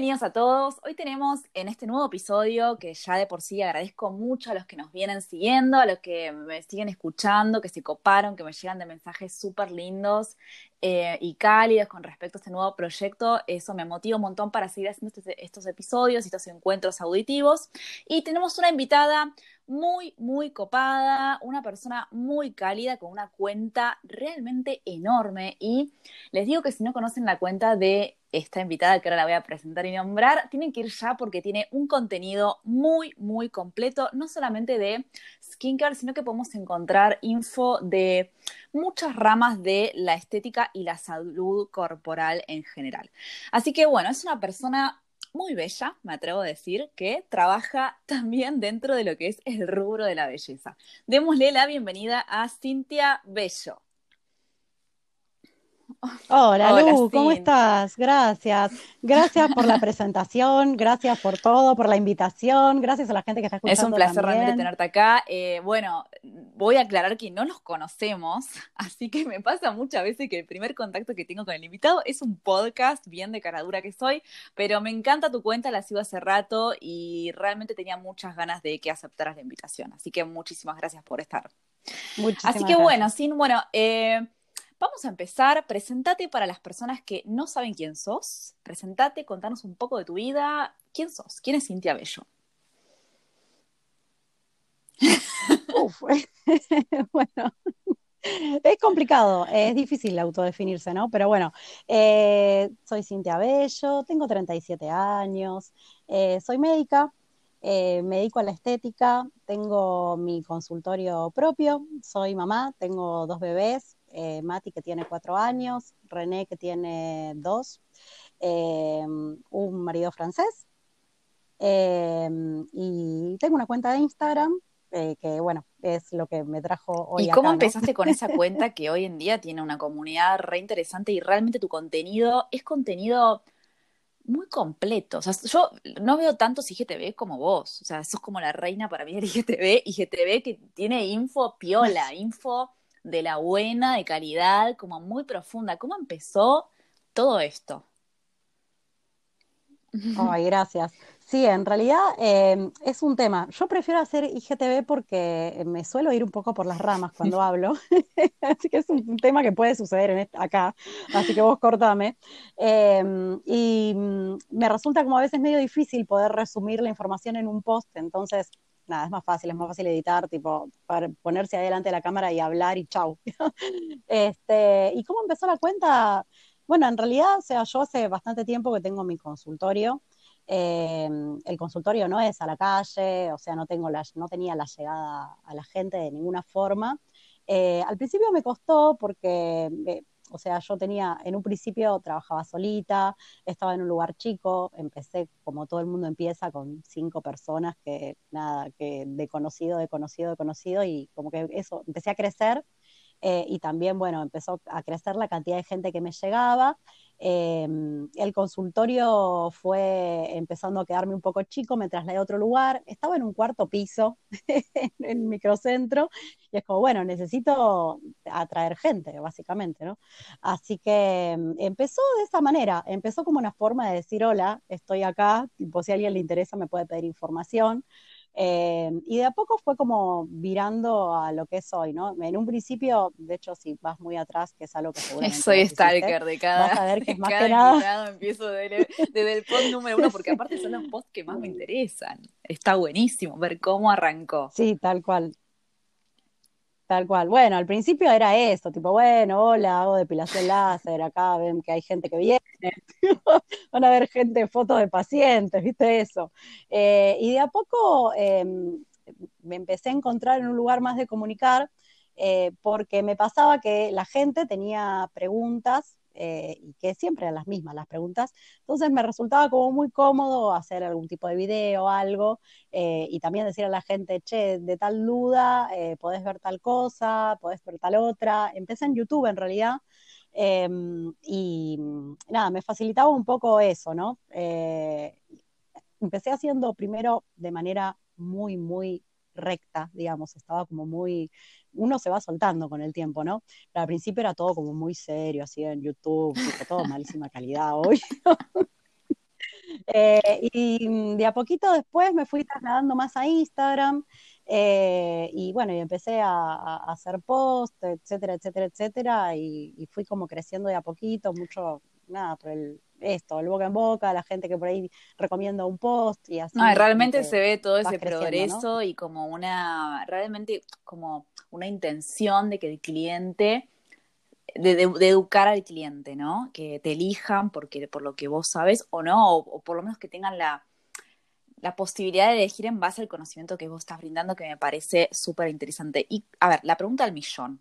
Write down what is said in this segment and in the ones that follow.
Bienvenidos a todos. Hoy tenemos en este nuevo episodio, que ya de por sí agradezco mucho a los que nos vienen siguiendo, a los que me siguen escuchando, que se coparon, que me llegan de mensajes súper lindos eh, y cálidos con respecto a este nuevo proyecto. Eso me motiva un montón para seguir haciendo este, estos episodios y estos encuentros auditivos. Y tenemos una invitada muy, muy copada, una persona muy cálida con una cuenta realmente enorme. Y les digo que si no conocen la cuenta de esta invitada que ahora la voy a presentar y nombrar, tienen que ir ya porque tiene un contenido muy, muy completo, no solamente de skincare, sino que podemos encontrar info de muchas ramas de la estética y la salud corporal en general. Así que bueno, es una persona muy bella, me atrevo a decir, que trabaja también dentro de lo que es el rubro de la belleza. Démosle la bienvenida a Cintia Bello. Hola, Lu, ¿cómo estás? Gracias. Gracias por la presentación, gracias por todo, por la invitación, gracias a la gente que está escuchando. Es un placer realmente tenerte acá. Eh, bueno, voy a aclarar que no nos conocemos, así que me pasa muchas veces que el primer contacto que tengo con el invitado es un podcast, bien de caradura que soy, pero me encanta tu cuenta, la sigo hace rato y realmente tenía muchas ganas de que aceptaras la invitación. Así que muchísimas gracias por estar. Muchísimas así que bueno, sin, bueno, eh, Vamos a empezar. Presentate para las personas que no saben quién sos. Presentate, contanos un poco de tu vida. ¿Quién sos? ¿Quién es Cintia Bello? Uf, bueno, es complicado, es difícil autodefinirse, ¿no? Pero bueno, eh, soy Cintia Bello, tengo 37 años, eh, soy médica, eh, me dedico a la estética, tengo mi consultorio propio, soy mamá, tengo dos bebés, eh, Mati que tiene cuatro años, René que tiene dos, eh, un marido francés. Eh, y tengo una cuenta de Instagram que, bueno, es lo que me trajo hoy. ¿Y cómo empezaste con esa cuenta que hoy en día tiene una comunidad re interesante y realmente tu contenido es contenido muy completo. O sea, yo no veo tantos IGTV como vos. O sea, sos como la reina para mí del IGTV. IGTV que tiene info piola, info de la buena, de calidad, como muy profunda. ¿Cómo empezó todo esto? Ay, gracias. Sí, en realidad em, es un tema. Yo prefiero hacer IGTV porque me suelo ir un poco por las ramas cuando hablo, así que es un, tema que puede suceder en acá, así que vos cortame. Em, y mm, me resulta como a veces medio difícil poder resumir la información en un post, entonces nada, es más fácil, es más fácil editar, tipo, para ponerse adelante de la cámara y hablar y chau. este, ¿Y cómo empezó la cuenta? Bueno, en realidad, o sea, yo hace bastante tiempo que tengo mi consultorio. Em, el consultorio no es a la calle, o sea, no, tengo la, no tenía la llegada a la gente de ninguna forma. Eh, al principio me costó porque eh, o sea, yo tenía, en un principio trabajaba solita, estaba en un lugar chico, empecé como todo el mundo empieza con cinco personas que nada, que de conocido, de conocido, de conocido, y como que eso, empecé a crecer eh, y también, bueno, empezó a crecer la cantidad de gente que me llegaba. Em, el consultorio fue empezando a quedarme un poco chico, me trasladé a otro lugar, estaba en un cuarto piso en el microcentro y es como, bueno, necesito atraer gente, básicamente, ¿no? Así que em, empezó de esa manera, empezó como una forma de decir, hola, estoy acá, tipo, si a alguien le interesa me puede pedir información. Eh, y de a poco fue como virando a lo que es hoy, ¿no? En un principio, de hecho, si vas muy atrás, que es algo que seguramente. Soy stalker de cada. Vas a ver que es más que nada. empiezo desde, el post número uno, porque aparte son los posts que más me interesan. Está buenísimo ver cómo arrancó. Sí, tal cual. Tal cual. Bueno, al principio era esto, tipo, bueno, hola, hago depilación láser, acá ven que hay gente que viene, van a ver gente, fotos de pacientes, viste eso. Eh, y de a poco em, me empecé a encontrar en un lugar más de comunicar, eh, porque me pasaba que la gente tenía preguntas eh, y que siempre eran las mismas las preguntas. Entonces me resultaba como muy cómodo hacer algún tipo de video algo eh, y también decir a la gente, che, de tal duda, eh, podés ver tal cosa, podés ver tal otra. Empecé en YouTube en realidad. Em, y nada, me facilitaba un poco eso, ¿no? empecé haciendo primero de manera muy, muy recta, digamos, estaba como muy, uno se va soltando con el tiempo, ¿no? Pero al principio era todo como muy serio, así en YouTube, todo malísima calidad hoy. Eh, y de a poquito después me fui trasladando más a Instagram eh, y bueno, y empecé a, hacer posts, etcétera, etcétera, etcétera, y, y, fui como creciendo de a poquito, mucho, nada, por el, esto, el boca en boca, la gente que por ahí recomienda un post y así. No, realmente se ve todo ese progreso y como una, realmente como una intención de que el cliente, de, educar al cliente, ¿no? Que te elijan porque, por lo que vos sabes o no, o, por lo menos que tengan la, la posibilidad de elegir en base al conocimiento que vos estás brindando, que me parece súper interesante. Y, a ver, la pregunta al millón.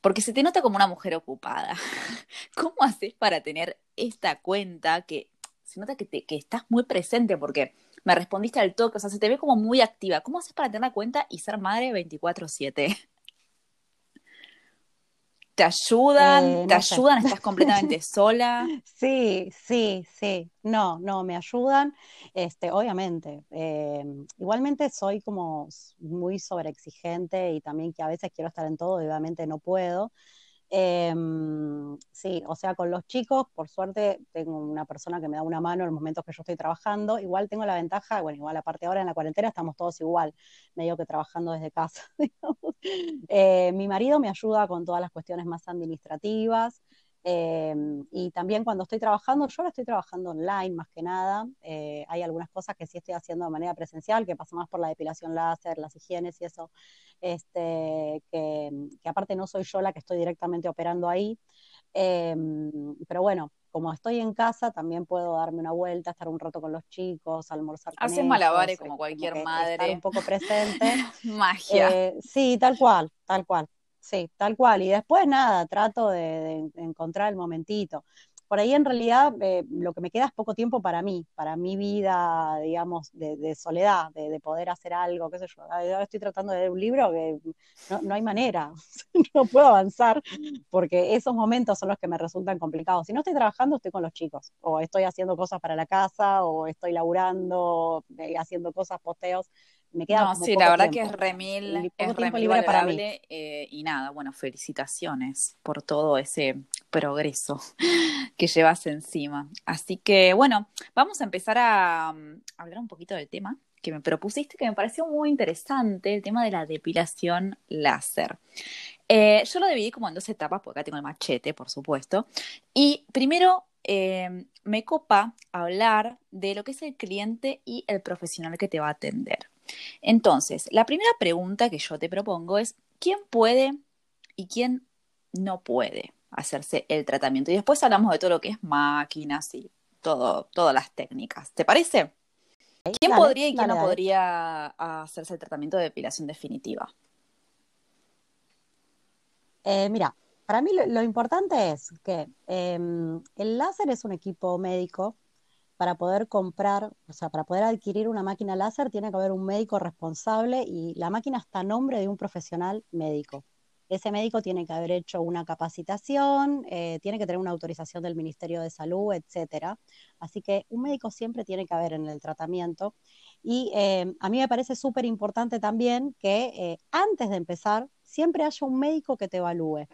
Porque se te nota como una mujer ocupada. ¿Cómo haces para tener esta cuenta que se nota que, te, que estás muy presente? Porque me respondiste al toque, o sea, se te ve como muy activa. ¿Cómo haces para tener la cuenta y ser madre 24/7? ¿Te ayudan? Eh, ¿Te ayudan? ¿Estás completamente sola? Sí, sí, sí. No, no, me ayudan, este, obviamente. Eh, igualmente soy como muy sobreexigente y también que a veces quiero estar en todo obviamente no puedo. Em, sí, o sea, con los chicos, por suerte, tengo una persona que me da una mano en los momentos que yo estoy trabajando. Igual tengo la ventaja, bueno, igual aparte ahora en la cuarentena estamos todos igual, medio que trabajando desde casa. Eh, mi marido me ayuda con todas las cuestiones más administrativas. Em, y también cuando estoy trabajando, yo ahora estoy trabajando online más que nada. Eh, hay algunas cosas que sí estoy haciendo de manera presencial, que pasa más por la depilación láser, las higienes y eso, este, que, aparte no soy yo la que estoy directamente operando ahí. Em, pero bueno, como estoy en casa, también puedo darme una vuelta, estar un rato con los chicos, almorzar con Haces malabares como cualquier madre. Estar un poco presente. Magia. Eh, sí, tal cual, tal cual. Sí, tal cual. Y después nada, trato de, encontrar el momentito. Por ahí en realidad eh, lo que me queda es poco tiempo para mí, para mi vida, digamos, de, soledad, de, poder hacer algo, qué sé yo. Ahora estoy tratando de un libro que no, hay manera, no puedo avanzar porque esos momentos son los que me resultan complicados. Si no estoy trabajando, estoy con los chicos, o estoy haciendo cosas para la casa, o estoy laburando, eh, haciendo cosas, posteos me queda no, sí, la verdad que es remil, es remil valorable eh, y nada, bueno, felicitaciones por todo ese progreso que llevas encima. Así que bueno, vamos a empezar a, mm, hablar un poquito del tema que me propusiste, que me pareció muy interesante, el tema de la depilación láser. Eh, yo lo dividí como en dos etapas, porque acá tengo el machete, por supuesto. Y primero eh, me copa hablar de lo que es el cliente y el profesional que te va a atender. Entonces, la primera pregunta que yo te propongo es, ¿quién puede y quién no puede hacerse el tratamiento? Y después hablamos de todo lo que es máquinas y todo, todas las técnicas. ¿Te parece? ¿Quién podría y quién no podría hacerse el tratamiento de depilación definitiva? Eh, mira, para mí lo, importante es que em, el láser es un equipo médico para poder comprar, o sea, para poder adquirir una máquina láser tiene que haber un médico responsable y la máquina está a nombre de un profesional médico. Ese médico tiene que haber hecho una capacitación, eh, tiene que tener una autorización del Ministerio de Salud, etcétera. Así que un médico siempre tiene que haber en el tratamiento. Y eh, a mí me parece súper importante también que eh, antes de empezar siempre haya un médico que te evalúe.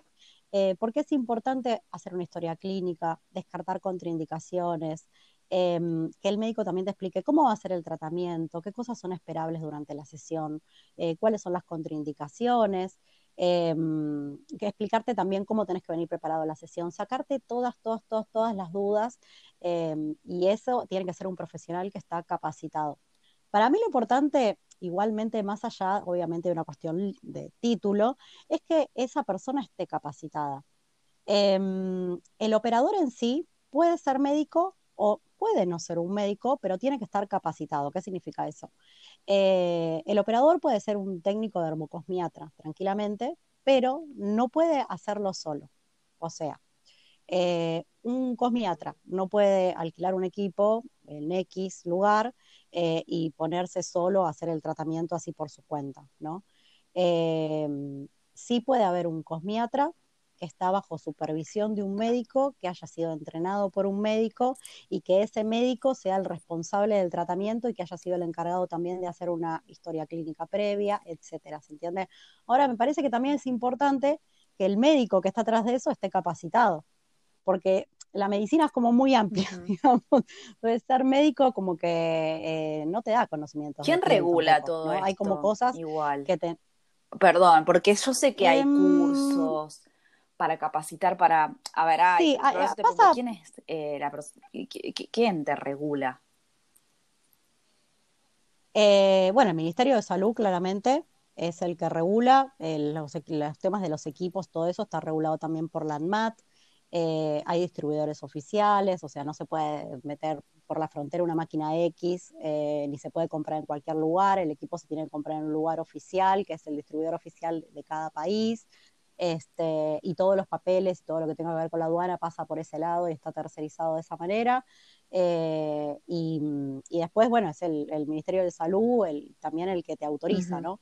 porque es importante hacer una historia clínica, descartar contraindicaciones, Em, que el médico también te explique cómo va a ser el tratamiento, qué cosas son esperables durante la sesión, eh, cuáles son las contraindicaciones, em, que explicarte también cómo tenés que venir preparado a la sesión, sacarte todas, todas, todas, todas las dudas em, y eso tiene que ser un profesional que está capacitado. Para mí lo importante, igualmente más allá, obviamente, de una cuestión de título, es que esa persona esté capacitada. el operador en sí puede ser médico o puede no ser un médico, pero tiene que estar capacitado. ¿Qué significa eso? Eh, el operador puede ser un técnico de hermocosmiatra, tranquilamente, pero no puede hacerlo solo. O sea, eh, un cosmiatra no puede alquilar un equipo en X lugar eh, y ponerse solo a hacer el tratamiento así por su cuenta, ¿no? Sí puede haber un cosmiatra que está bajo supervisión de un médico que haya sido entrenado por un médico y que ese médico sea el responsable del tratamiento y que haya sido el encargado también de hacer una historia clínica previa, etcétera, ¿se entiende? Ahora, me parece que también es importante que el médico que está atrás de eso esté capacitado, porque la medicina es como muy amplia, digamos. Entonces, ser médico como que eh, no te da conocimiento. ¿Quién regula todo Hay como cosas igual. que te... Perdón, porque yo sé que hay Em, cursos para capacitar para... A ver, Sí, hay- eso te pasa- ¿quién es eh, la pers- qui- qui- ¿Quién te regula? Eh, bueno, el Ministerio de Salud claramente es el que regula el- los, equi- los temas de los equipos, todo eso está regulado también por la ANMAT. Eh, hay distribuidores oficiales, o sea, no se puede meter por la frontera una máquina X, eh, ni se puede comprar en cualquier lugar, el equipo se tiene que comprar en un lugar oficial, que es el distribuidor oficial de cada país, este, y todos los papeles, todo lo que tenga que ver con la aduana pasa por ese lado y está tercerizado de esa manera. Eh, y, y después, bueno, es el, el Ministerio de Salud el, también el que te autoriza. ¿no?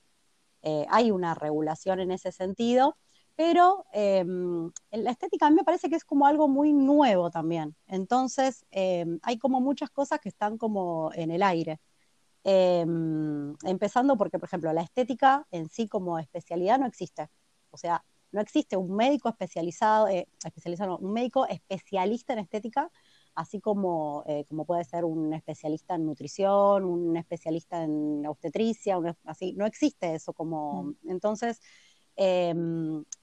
Eh, hay una regulación en ese sentido, pero eh, en la estética a mí me parece que es como algo muy nuevo también. Entonces, hay como muchas cosas que están como en el aire. Eh, empezando porque, por ejemplo, la estética en sí como especialidad no existe. O sea, no existe un médico especializado, eh, especializado no, un médico especialista en estética, así como, eh, como puede ser un especialista en nutrición, un especialista en obstetricia, un- así, no existe eso como, entonces, eh,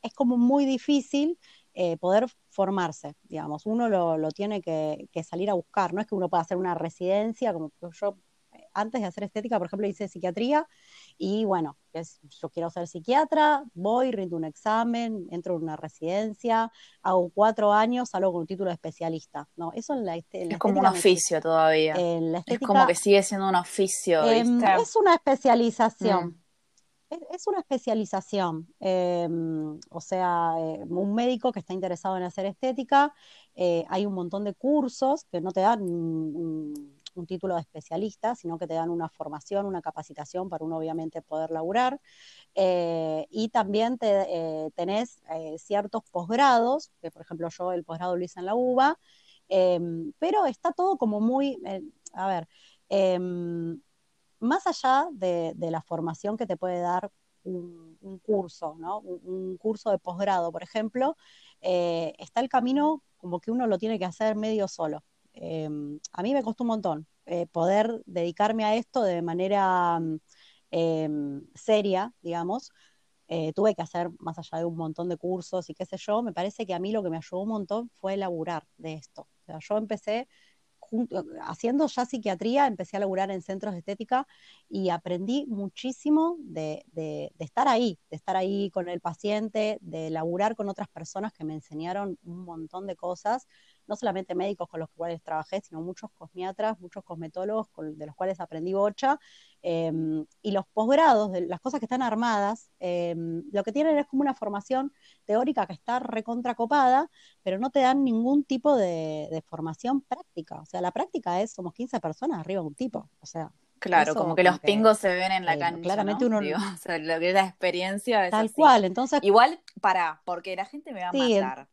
es como muy difícil eh, poder formarse, digamos, uno lo, lo tiene que, que salir a buscar, no es que uno pueda hacer una residencia, como yo antes de hacer estética, por ejemplo, hice psiquiatría y bueno, es- yo quiero ser psiquiatra, voy, rindo un examen, entro en una residencia, hago cuatro años, salgo con un título de especialista. No, eso en la, este- en la Es como un oficio todavía. En la es como que sigue siendo un oficio, em, ¿viste? es una especialización. Mm. Es, es una especialización, eh, o sea, eh, un médico que está interesado en hacer estética, eh, hay un montón de cursos que no te dan un, título de especialista, sino que te dan una formación, una capacitación para uno obviamente poder laburar, eh, y también te, eh, tenés eh, ciertos posgrados, que por ejemplo yo el posgrado lo hice en la UBA, eh, pero está todo como muy, a ver, em, más allá de, la formación que te puede dar un, curso, ¿no? Un, curso de posgrado, por ejemplo, está el camino como que uno lo tiene que hacer medio solo. Eh, a mí me costó un montón eh, poder dedicarme a esto de manera mm, eh, seria, digamos. Eh, tuve que hacer más allá de un montón de cursos y qué sé yo, me parece que a mí lo que me ayudó un montón fue laburar de esto. Yo empecé haciendo ya psiquiatría, empecé a laburar en centros de estética y aprendí muchísimo de, de- de estar ahí, de estar ahí con el paciente, de laburar con otras personas que me enseñaron un montón de cosas, no solamente médicos con los cuales trabajé, sino muchos cosmiatras, muchos cosmetólogos con- de los cuales aprendí bocha, eh, y los posgrados, las cosas que están armadas, eh, lo que tienen es como una formación teórica que está recontracopada, pero no te dan ningún tipo de, de formación práctica. O sea, la práctica es, somos 15 personas arriba de un tipo. O sea, Claro, eso como que los pingos se ven en la eh, cancha, claramente ¿no? uno- Digo, o sea, lo que es la experiencia es tal así. cual. Entonces, Igual, para, porque la gente me va a Sí, matar,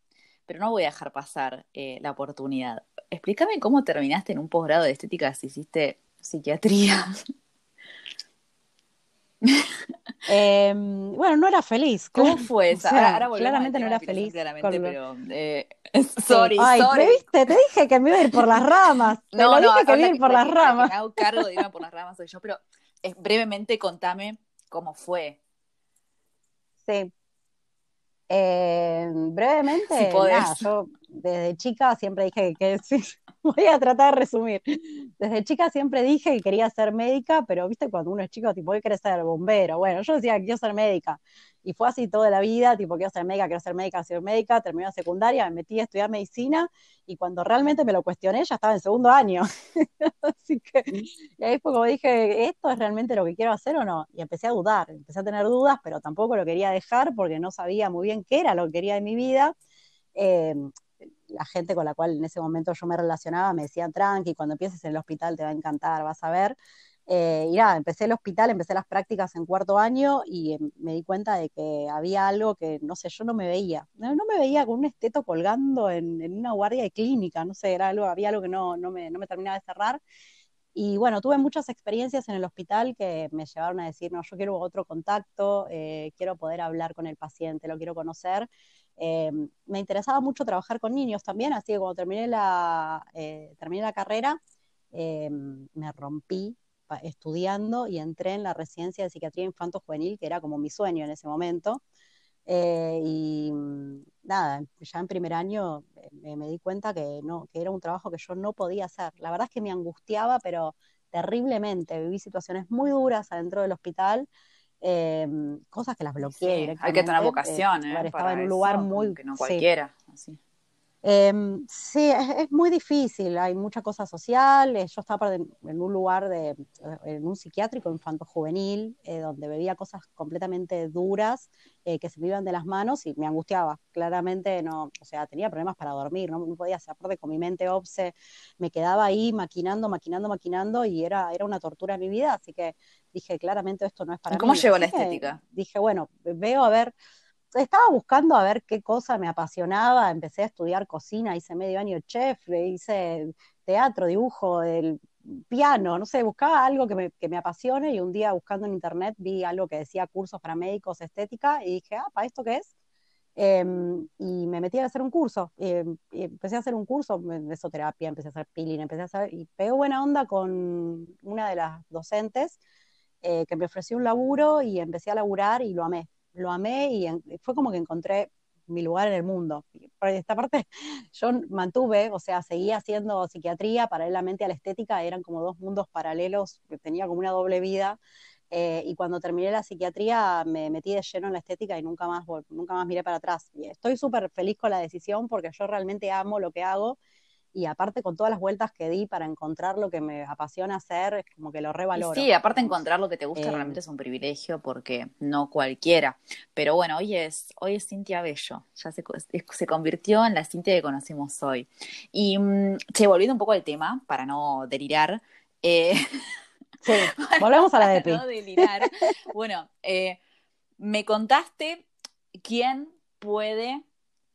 pero no voy a dejar pasar eh, la oportunidad. Explícame cómo terminaste en un posgrado de estética si hiciste psiquiatría. eh, bueno, no era feliz. ¿Cómo fue O sea, ahora, claramente no era feliz. Claramente, pero eh, sorry, Ay, sorry. ¿te viste? Te dije que me iba a ir por las ramas. Te No, lo no, dije que me iba a ir por la las ramas. me hago cargo de irme por las ramas soy yo, pero eh, brevemente contame cómo fue. Sí. Eh, brevemente, Si podés. nada, yo desde chica siempre dije que, sí, voy a tratar de resumir. Desde chica siempre dije que quería ser médica, pero viste cuando uno es chico, tipo, ¿qué querés ser bombero? Bueno, yo decía que quiero ser médica. Y fue así toda la vida, tipo, quiero ser médica, quiero ser médica, quiero ser médica. Terminé la secundaria, me metí a estudiar medicina y cuando realmente me lo cuestioné ya estaba en segundo año. Así que, y ahí fue como dije, ¿esto es realmente lo que quiero hacer o no? Y empecé a dudar, empecé a tener dudas, pero tampoco lo quería dejar porque no sabía muy bien qué era lo que quería de mi vida. Eh, la gente con la cual en ese momento yo me relacionaba me decían, tranqui, cuando empieces en el hospital te va a encantar, vas a ver. Eh, y nada, empecé el hospital, empecé las prácticas en cuarto año y em, me di cuenta de que había algo que, no sé, yo no me veía. No, me veía con un esteto colgando en, una guardia de clínica, no sé, era algo, había algo que no, no, me, no me terminaba de cerrar. Y bueno, tuve muchas experiencias en el hospital que me llevaron a decir, no, yo quiero otro contacto, eh, quiero poder hablar con el paciente, lo quiero conocer. Eh, me interesaba mucho trabajar con niños también, así que cuando terminé la, terminé la carrera, me rompí estudiando y entré en la residencia de psiquiatría infanto-juvenil, que era como mi sueño en ese momento. Eh, y mm, nada, ya en primer año eh, me, di cuenta que, no, que era un trabajo que yo no podía hacer. La verdad es que me angustiaba, pero terriblemente. Viví situaciones muy duras adentro del hospital, eh, cosas que las bloqueé. hay que tener vocación, estaba en un lugar muy. Que no cualquiera. Así. Em, sí, es, muy difícil, hay mucha cosa social. Eh, yo estaba en, un lugar, de, en un psiquiátrico infanto-juvenil, eh, donde bebía cosas completamente duras eh, que se me iban de las manos y me angustiaba. Claramente no, o sea, tenía problemas para dormir, no, podía hacer, aparte con mi mente obse, me quedaba ahí maquinando, maquinando, maquinando y era, era una tortura en mi vida, así que dije, claramente esto no es para ¿Cómo mí. ¿Cómo llegó la estética? Dije, bueno, veo a ver estaba buscando a ver qué cosa me apasionaba, empecé a estudiar cocina, hice medio año chef, hice teatro, dibujo, el piano, no sé, buscaba algo que me, que me apasione y un día buscando en internet vi algo que decía cursos para médicos estética y dije, ah, ¿para esto qué es? Em, y me metí a hacer un curso, em, y empecé a hacer un curso de mesoterapia, empecé a hacer peeling, empecé a hacer, y pegué buena onda con una de las docentes eh, que me ofreció un laburo y empecé a laburar y lo amé lo amé y fue como que encontré mi lugar en el mundo. Por esta parte, yo mantuve, o sea, seguía haciendo psiquiatría paralelamente a la estética, eran como dos mundos paralelos, tenía como una doble vida. Eh, y cuando terminé la psiquiatría me metí de lleno en la estética y nunca más, nunca más miré para atrás. Y estoy súper feliz con la decisión porque yo realmente amo lo que hago y aparte con todas las vueltas que di para encontrar lo que me apasiona hacer, es como que lo revaloro. sí, aparte encontrar lo que te gusta realmente es un privilegio porque no cualquiera. Pero bueno, hoy es, hoy es Cintia Bello, ya se, se convirtió en la Cintia que conocemos hoy. Y, mm, che, volviendo un poco al tema, para no delirar. Eh, sí, volvemos a la de no delirar. bueno, eh, me contaste quién puede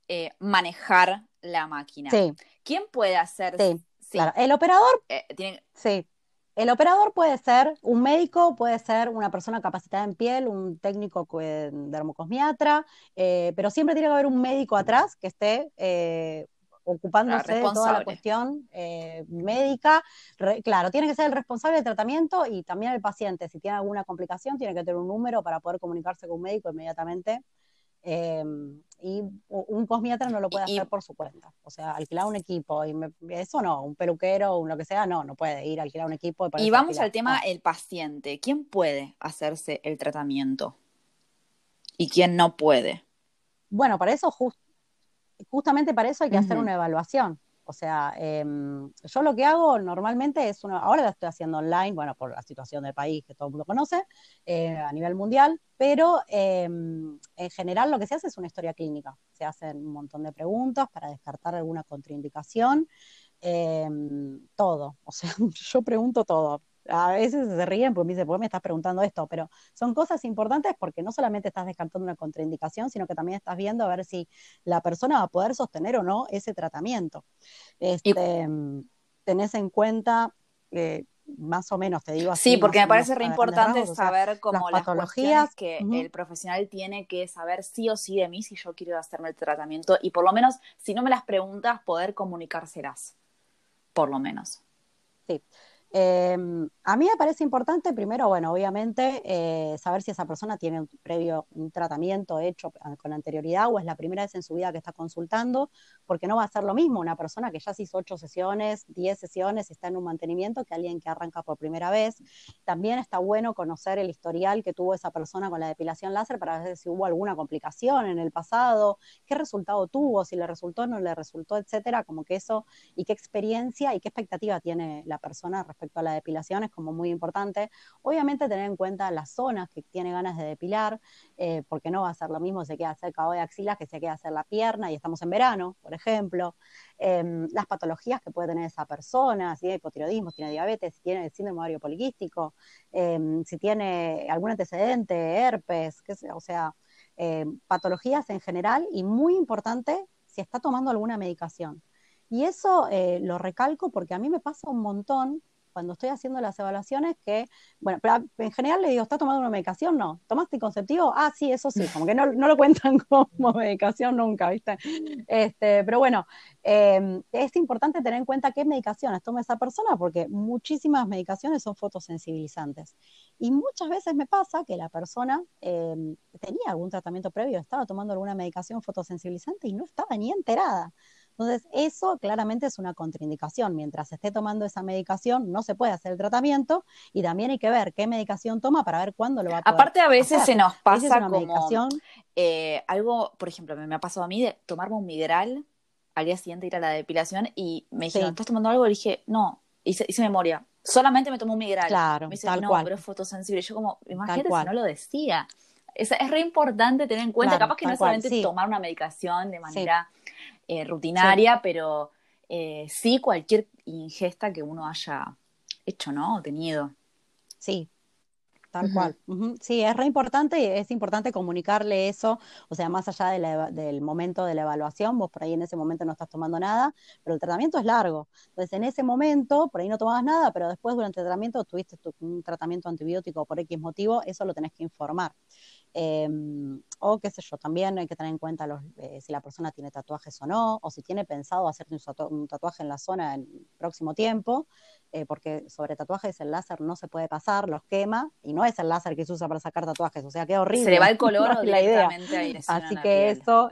eh, manejar la máquina. Sí. ¿Quién puede hacer? Sí, claro. El operador. Eh, sí. El operador puede ser un médico, puede ser una persona capacitada en piel, un técnico dermocosmiatra, eh, pero siempre tiene que haber un médico atrás que esté eh, ocupándose de toda la cuestión médica. claro, tiene que ser el responsable del tratamiento y también el paciente. Si tiene alguna complicación, tiene que tener un número para poder comunicarse con un médico inmediatamente y un cosmiatra no lo puede hacer por su cuenta. O sea, alquilar un equipo, y eso no, un peluquero o lo que sea, no, no puede ir a alquilar un equipo. Y, vamos al tema el paciente. ¿Quién puede hacerse el tratamiento? ¿Y quién no puede? Bueno, para eso, justamente para eso hay que hacer una evaluación. O sea, em, yo lo que hago normalmente es una, ahora la estoy haciendo online, bueno, por la situación del país que todo el mundo conoce, eh, a nivel mundial, pero em, en general lo que se hace es una historia clínica. Se hacen un montón de preguntas para descartar alguna contraindicación, em, todo. O sea, yo pregunto todo a veces se ríen porque me dicen, ¿por qué me estás preguntando esto? Pero son cosas importantes porque no solamente estás descartando una contraindicación, sino que también estás viendo a ver si la persona va a poder sostener o no ese tratamiento. Este, tenés en cuenta, eh, más o menos, te digo así. Sí, porque me parece re importante saber cómo las, patologías que el profesional tiene que saber sí o sí de mí si yo quiero hacerme el tratamiento y por lo menos, si no me las preguntas, poder comunicárselas. Por lo menos. Sí. Em, a mí me parece importante, primero, bueno, obviamente, eh, saber si esa persona tiene un previo un tratamiento hecho con anterioridad o es la primera vez en su vida que está consultando, porque no va a ser lo mismo una persona que ya se hizo ocho sesiones, diez sesiones, está en un mantenimiento, que alguien que arranca por primera vez. También está bueno conocer el historial que tuvo esa persona con la depilación láser para ver si hubo alguna complicación en el pasado, qué resultado tuvo, si le resultó, no le resultó, etcétera, como que eso, y qué experiencia y qué expectativa tiene la persona respecto respecto a la depilación es como muy importante. Obviamente tener en cuenta las zonas que tiene ganas de depilar, eh, porque no va a ser lo mismo se queda hacer cabo de axilas que se queda hacer la pierna y estamos en verano, por ejemplo. Em, las patologías que puede tener esa persona, si tiene hipotiroidismo, si tiene diabetes, si tiene síndrome ovario poliquístico, em, si tiene algún antecedente, herpes, o sea, em, patologías en general y muy importante si está tomando alguna medicación. Y eso eh, lo recalco porque a mí me pasa un montón cuando estoy haciendo las evaluaciones que, bueno, pero en general le digo, ¿está tomando una medicación? No. ¿Tomaste anticonceptivo? Ah, sí, eso sí, como que no, lo cuentan como medicación nunca, ¿viste? Este, pero bueno, em, es importante tener en cuenta qué medicaciones toma esa persona porque muchísimas medicaciones son fotosensibilizantes. Y muchas veces me pasa que la persona em, tenía algún tratamiento previo, estaba tomando alguna medicación fotosensibilizante y no estaba ni enterada. Entonces, eso claramente es una contraindicación. Mientras esté tomando esa medicación, no se puede hacer el tratamiento y también hay que ver qué medicación toma para ver cuándo lo va a poder Aparte, a veces se nos pasa como medicación. Eh, algo, por ejemplo, me, ha pasado a mí de tomarme un migral al día siguiente ir a la depilación y me dijeron, ¿estás tomando algo? Y dije, no, hice, hice memoria. Solamente me tomo un migral. Claro, me dice, no, pero es fotosensible. Yo como, imagínate si no lo decía. Es, es re importante tener en cuenta, capaz que no es solamente tomar una medicación de manera eh, rutinaria, pero eh, sí cualquier ingesta que uno haya hecho, ¿no? O tenido. Sí, Tal cual. Sí, es re importante y es importante comunicarle eso, o sea, más allá del momento de la evaluación, vos por ahí en ese momento no estás tomando nada, pero el tratamiento es largo. Entonces, en ese momento, por ahí no tomabas nada, pero después durante el tratamiento tuviste un tratamiento antibiótico por X motivo, eso lo tenés que informar. Em, o qué sé yo, también hay que tener en cuenta los, eh, si la persona tiene tatuajes o no, o si tiene pensado hacerte un, tatuaje en la zona en el próximo tiempo, eh, porque sobre tatuajes el láser no se puede pasar, los quema, y no es el láser que se usa para sacar tatuajes, o sea, qué horrible. Se le va el color o la idea. Así que eso,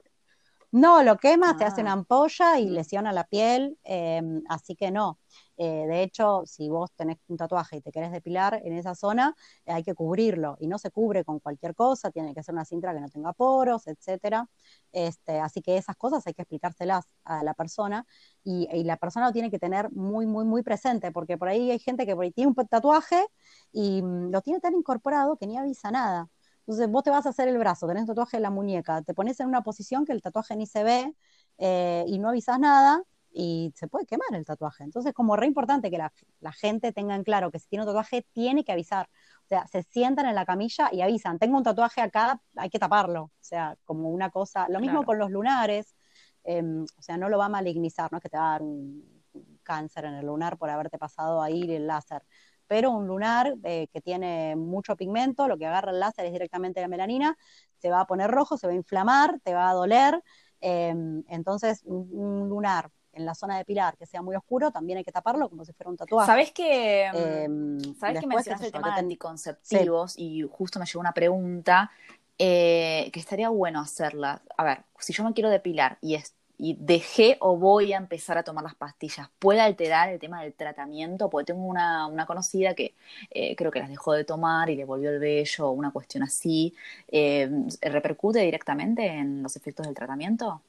no, lo quema, te hace una ah. ampolla y mm. lesiona la piel, em, así que no. Eh, de hecho, si vos tenés un tatuaje y te querés depilar en esa zona, eh, hay que cubrirlo y no se cubre con cualquier cosa, tiene que ser una cinta que no tenga poros, etcétera. Este, así que esas cosas hay que explicárselas a la persona y, la persona lo tiene que tener muy, muy, muy presente, porque por ahí hay gente que por ahí tiene un tatuaje y mm, lo tiene tan incorporado que ni avisa nada. Entonces vos te vas a hacer el brazo, tenés un tatuaje en la muñeca, te pones en una posición que el tatuaje ni se ve eh, y no avisas nada, y se puede quemar el tatuaje. Entonces, como re importante que la, gente tenga en claro que si tiene un tatuaje, tiene que avisar. O sea, se sientan en la camilla y avisan, tengo un tatuaje acá, hay que taparlo. O sea, como una cosa, lo mismo con los lunares, em, o sea, no lo va a malignizar, no es que te va a dar un, cáncer en el lunar por haberte pasado ahí el láser. Pero un lunar eh, que tiene mucho pigmento, lo que agarra el láser es directamente la melanina, se va a poner rojo, se va a inflamar, te va a doler. Em, entonces, un lunar en la zona de pilar que sea muy oscuro, también hay que taparlo como si fuera un tatuaje. ¿Sabes que, em, ¿sabes que mencionaste el tema de anticonceptivos y justo me llegó una pregunta eh, que estaría bueno hacerla? A ver, si yo me quiero depilar y, y dejé o voy a empezar a tomar las pastillas, ¿puede alterar el tema del tratamiento? Porque tengo una, conocida que eh, creo que las dejó de tomar y le volvió el vello o una cuestión así. Eh, ¿Repercute directamente en los efectos del tratamiento?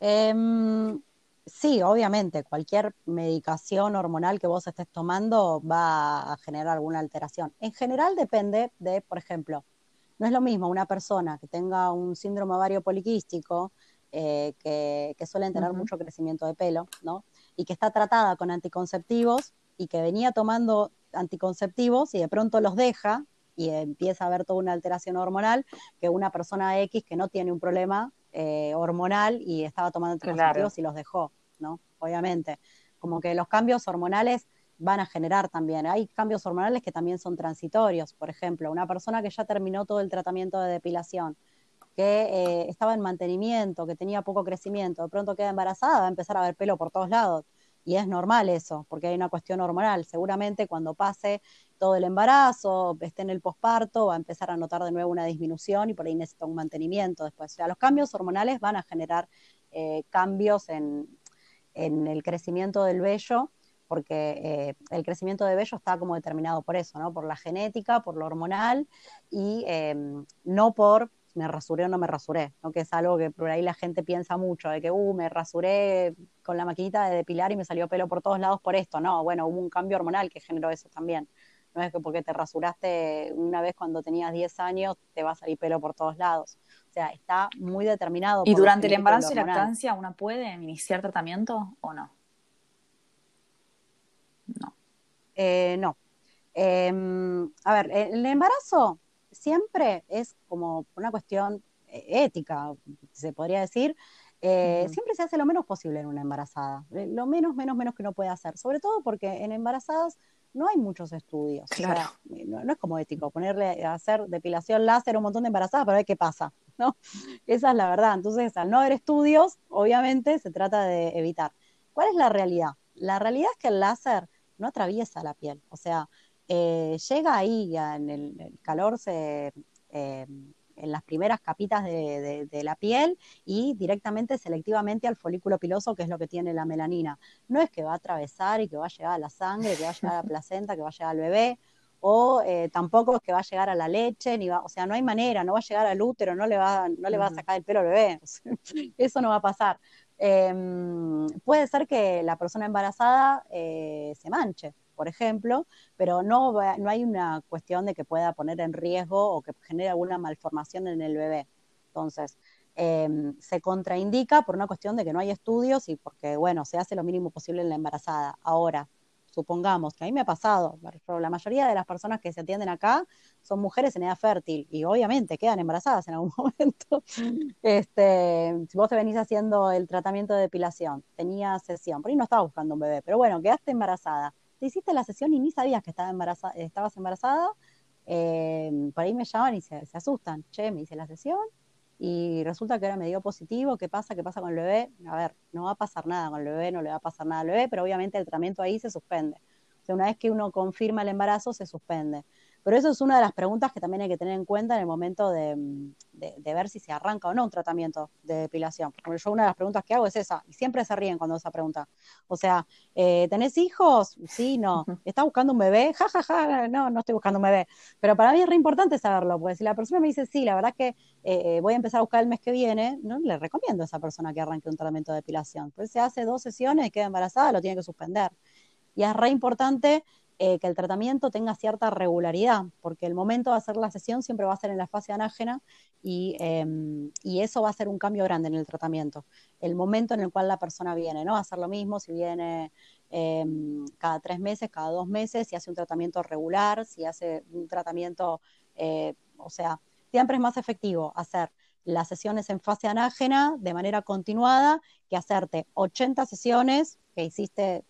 Em, sí, obviamente, cualquier medicación hormonal que vos estés tomando va a generar alguna alteración. En general depende de, por ejemplo, no es lo mismo una persona que tenga un síndrome ovario poliquístico, eh, que, suelen tener mucho crecimiento de pelo, ¿no? Y que está tratada con anticonceptivos y que venía tomando anticonceptivos y de pronto los deja y empieza a haber toda una alteración hormonal, que una persona X que no tiene un problema eh, hormonal y estaba tomando anticonceptivos y los dejó, ¿no? Obviamente. Como que los cambios hormonales van a generar también. Hay cambios hormonales que también son transitorios. Por ejemplo, una persona que ya terminó todo el tratamiento de depilación, que eh, estaba en mantenimiento, que tenía poco crecimiento, de pronto queda embarazada, va a empezar a ver pelo por todos lados. Y es normal eso, porque hay una cuestión hormonal. Seguramente cuando pase todo el embarazo, esté en el posparto, va a empezar a notar de nuevo una disminución y por ahí necesita un mantenimiento después. O sea, los cambios hormonales van a generar eh, cambios en, el crecimiento del vello, porque eh, el crecimiento de vello está como determinado por eso, ¿no? Por la genética, por lo hormonal y em, no por me rasuré o no me rasuré, ¿no? que es algo que por ahí la gente piensa mucho, de que, uh, me rasuré con la maquinita de depilar y me salió pelo por todos lados por esto, no, bueno, hubo un cambio hormonal que generó eso también. No es que porque te rasuraste una vez cuando tenías 10 años te va a salir pelo por todos lados. O sea, está muy determinado. ¿Y durante el embarazo y lactancia una puede iniciar tratamiento o no? No. Eh, no. Em, a ver, el embarazo siempre es como una cuestión eh, ética, se podría decir. Eh, siempre se hace lo menos posible en una embarazada, lo menos, menos, menos que uno puede hacer, sobre todo porque en embarazadas no hay muchos estudios. Claro. no, es como ético ponerle a hacer depilación láser a un montón de embarazadas para ver qué pasa, ¿no? Esa es la verdad. Entonces, al no haber estudios, obviamente se trata de evitar. ¿Cuál es la realidad? La realidad es que el láser no atraviesa la piel. O sea, eh, llega ahí, en el, calor se, eh, en las primeras capitas de, la piel y directamente selectivamente al folículo piloso, que es lo que tiene la melanina. No es que va a atravesar y que va a llegar a la sangre, que va a llegar a la placenta, que va a llegar al bebé, o eh, tampoco es que va a llegar a la leche, ni va, o sea, no hay manera, no va a llegar al útero, no le va, no le va a sacar el pelo al bebé, eso no va a pasar. Em, puede ser que la persona embarazada eh, se manche, por ejemplo, pero no, no hay una cuestión de que pueda poner en riesgo o que genere alguna malformación en el bebé. Entonces, em, se contraindica por una cuestión de que no hay estudios y porque, bueno, se hace lo mínimo posible en la embarazada. Ahora, supongamos que a mí me ha pasado, la mayoría de las personas que se atienden acá son mujeres en edad fértil y obviamente quedan embarazadas en algún momento. Este, si vos te venís haciendo el tratamiento de depilación, tenías sesión, por ahí no estaba buscando un bebé, pero bueno, quedaste embarazada, te hiciste la sesión y ni sabías que estabas embarazada, eh, por ahí me llaman y se asustan, che, me hice la sesión, y resulta que ahora me dio positivo, ¿qué pasa? ¿Qué pasa con el bebé? A ver, no va a pasar nada con el bebé, no le va a pasar nada al bebé, pero obviamente el tratamiento ahí se suspende. O una vez que uno confirma el embarazo, se suspende. Pero eso es una de las preguntas que también hay que tener en cuenta en el momento de, ver si se arranca o no un tratamiento de depilación. Porque yo una de las preguntas que hago es esa, y siempre se ríen cuando esa pregunta. O sea, eh, ¿tenés hijos? Sí, no. ¿Estás buscando un bebé? Ja, ja, ja, no, no estoy buscando un bebé. Pero para mí es re importante saberlo, porque si la persona me dice, sí, la verdad que eh, voy a empezar a buscar el mes que viene, no le recomiendo a esa persona que arranque un tratamiento de depilación. Pues se hace dos sesiones y queda embarazada, lo tiene que suspender. Y es re importante eh, que el tratamiento tenga cierta regularidad, porque el momento de hacer la sesión siempre va a ser en la fase anágena y, em, eso va a ser un cambio grande en el tratamiento. El momento en el cual la persona viene, ¿no? A ser lo mismo si viene em, cada tres meses, cada dos meses, si hace un tratamiento regular, si hace un tratamiento, eh, o sea, siempre es más efectivo hacer las sesiones en fase anágena de manera continuada que hacerte 80 sesiones que hiciste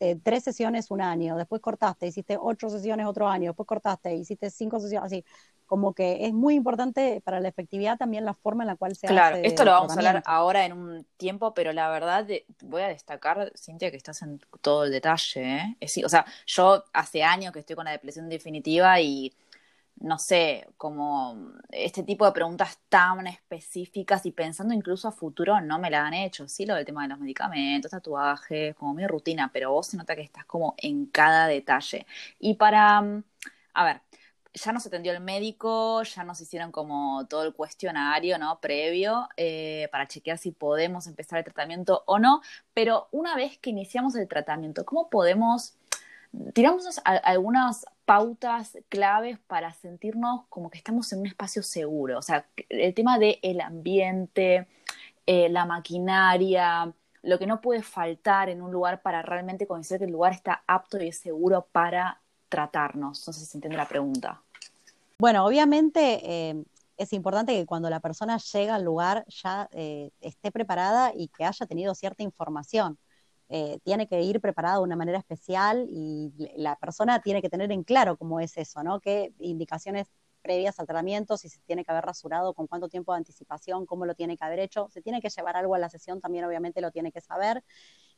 eh, tres sesiones un año, después cortaste, hiciste ocho sesiones otro año, después cortaste, hiciste cinco sesiones, así, como que es muy importante para la efectividad también la forma en la cual se hace. Claro, esto lo vamos a hablar ahora en un tiempo, pero la verdad voy a destacar, Cintia, que estás en todo el detalle, ¿eh? o sea, yo hace años que estoy con la depresión definitiva y no sé, como este tipo de preguntas tan específicas y pensando incluso a futuro no me la han hecho, sí, lo del tema de los medicamentos, tatuajes, como mi rutina, pero vos se nota que estás como en cada detalle. Y para, mm, a ver, ya nos atendió el médico, ya nos hicieron como todo el cuestionario, ¿no? Previo, eh, para chequear si podemos empezar el tratamiento o no, pero una vez que iniciamos el tratamiento, ¿cómo podemos tiramos algunas pautas claves para sentirnos como que estamos en un espacio seguro. O sea, el tema del el ambiente, eh, la maquinaria, lo que no puede faltar en un lugar para realmente conocer que el lugar está apto y seguro para tratarnos. No sé si se entiende la pregunta. Bueno, obviamente eh, es importante que cuando la persona llega al lugar ya eh, esté preparada y que haya tenido cierta información. Eh, tiene que ir preparada de una manera especial y la persona tiene que tener en claro cómo es eso, ¿no? Qué indicaciones previas al tratamiento, si se tiene que haber rasurado, con cuánto tiempo de anticipación, cómo lo tiene que haber hecho. Se tiene que llevar algo a la sesión, también obviamente lo tiene que saber.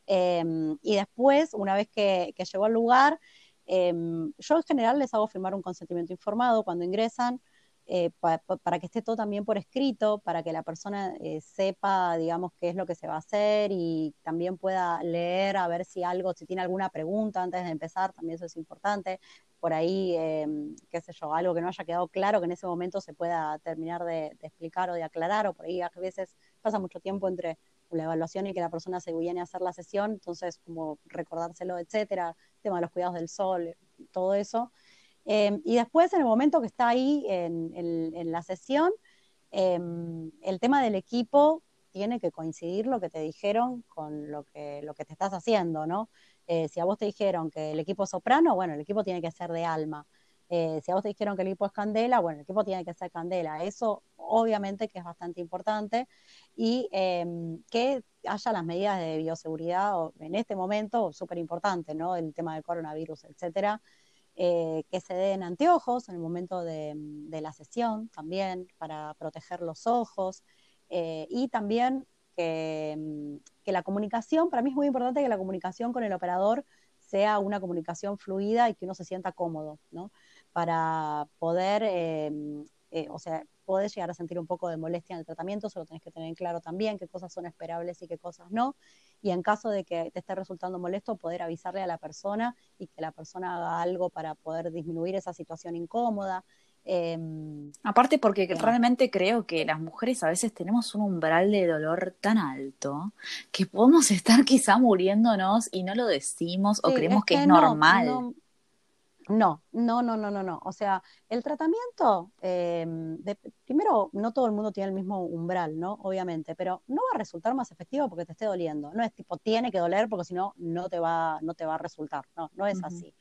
Em, y después, una vez que, que llegó al lugar, em, yo en general les hago firmar un consentimiento informado cuando ingresan. Eh, para que esté todo también por escrito, para que la persona eh, sepa, digamos, qué es lo que se va a hacer y también pueda leer a ver si algo, si tiene alguna pregunta antes de empezar, también eso es importante. Por ahí, em, qué sé yo, algo que no haya quedado claro, que en ese momento se pueda terminar de, explicar o de aclarar, o por ahí a veces pasa mucho tiempo entre la evaluación y que la persona se viene a hacer la sesión, entonces como recordárselo, etcétera, tema de los cuidados del sol, todo eso. Em, y después, en el momento que está ahí en, la sesión, em, el tema del equipo tiene que coincidir lo que te dijeron con lo que, lo que te estás haciendo, ¿no? Eh, si a vos te dijeron que el equipo es soprano, bueno, el equipo tiene que ser de alma. Eh, si a vos te dijeron que el equipo es candela, bueno, el equipo tiene que ser candela. Eso obviamente que es bastante importante y em, que haya las medidas de bioseguridad en este momento, súper importante, ¿no? El tema del coronavirus, etcétera. Eh, que se den anteojos en el momento de, la sesión también para proteger los ojos eh, y también que, que, la comunicación, para mí es muy importante que la comunicación con el operador sea una comunicación fluida y que uno se sienta cómodo, ¿no? Para poder, eh, o sea, podés llegar a sentir un poco de molestia en el tratamiento, solo tenés que tener claro también qué cosas son esperables y qué cosas no. Y en caso de que te esté resultando molesto, poder avisarle a la persona y que la persona haga algo para poder disminuir esa situación incómoda. Em, Aparte porque realmente creo que las mujeres a veces tenemos un umbral de dolor tan alto que podemos estar quizá muriéndonos y no lo decimos o creemos que, es normal. No, no, no, no, no, no. O sea, el tratamiento, eh, primero, no todo el mundo tiene el mismo umbral, ¿no? Obviamente, pero no va a resultar más efectivo porque te esté doliendo. No es tipo, tiene que doler porque si no, no te va, no te va a resultar. No, no es así.